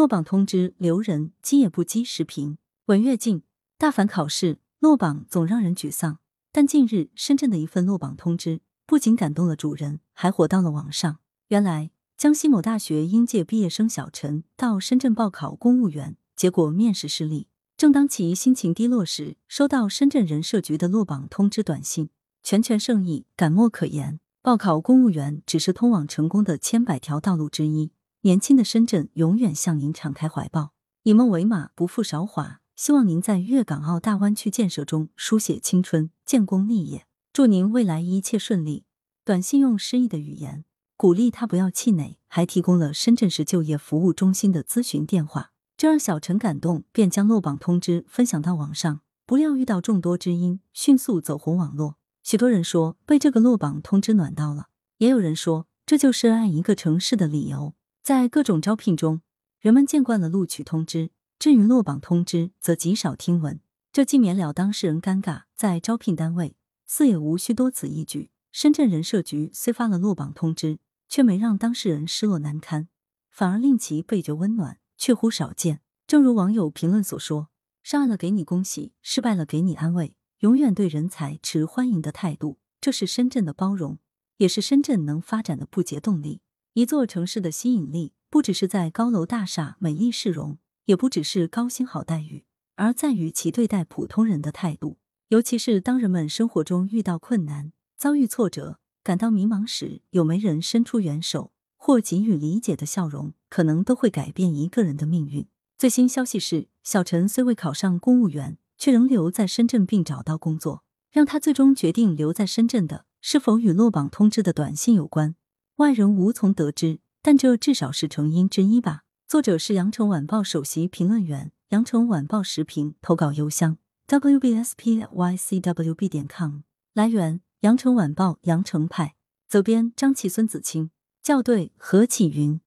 落榜通知留人，积也不积时评。文跃进，大凡考试落榜总让人沮丧，但近日深圳的一份落榜通知不仅感动了主人，还火到了网上。原来，江西某大学应届毕业生小陈到深圳报考公务员，结果面试失利。正当其心情低落时，收到深圳人社局的落榜通知短信，拳拳胜意，感莫可言。报考公务员只是通往成功的千百条道路之一，年轻的深圳永远向您敞开怀抱，以梦为马，不负韶华。希望您在粤港澳大湾区建设中书写青春，建功立业。祝您未来一切顺利。短信用诗意的语言鼓励他不要气馁，还提供了深圳市就业服务中心的咨询电话。这让小陈感动，便将落榜通知分享到网上。不料遇到众多知音，迅速走红网络。许多人说被这个落榜通知暖到了，也有人说这就是爱一个城市的理由。在各种招聘中，人们见惯了录取通知，至于落榜通知，则极少听闻。这既免了当事人尴尬，在招聘单位似也无需多此一举。深圳人社局虽发了落榜通知，却没让当事人失落难堪，反而令其倍觉温暖。确乎少见。正如网友评论所说：“上岸了给你恭喜，失败了给你安慰，永远对人才持欢迎的态度。这是深圳的包容，也是深圳能发展的不竭动力。一座城市的吸引力，不只是在高楼大厦、美丽市容，也不只是高薪好待遇，而在于其对待普通人的态度。尤其是当人们生活中遇到困难、遭遇挫折、感到迷茫时，有没人伸出援手。”或给予理解的笑容，可能都会改变一个人的命运。最新消息是，小陈虽未考上公务员，却仍留在深圳并找到工作。让他最终决定留在深圳的，是否与落榜通知的短信有关？外人无从得知，但这至少是成因之一吧。作者是羊城晚报首席评论员，羊城晚报时评投稿邮箱 wbspycwb 点 com。来源：羊城晚报羊城派。责编：张琪、孙子清。校对：何启云。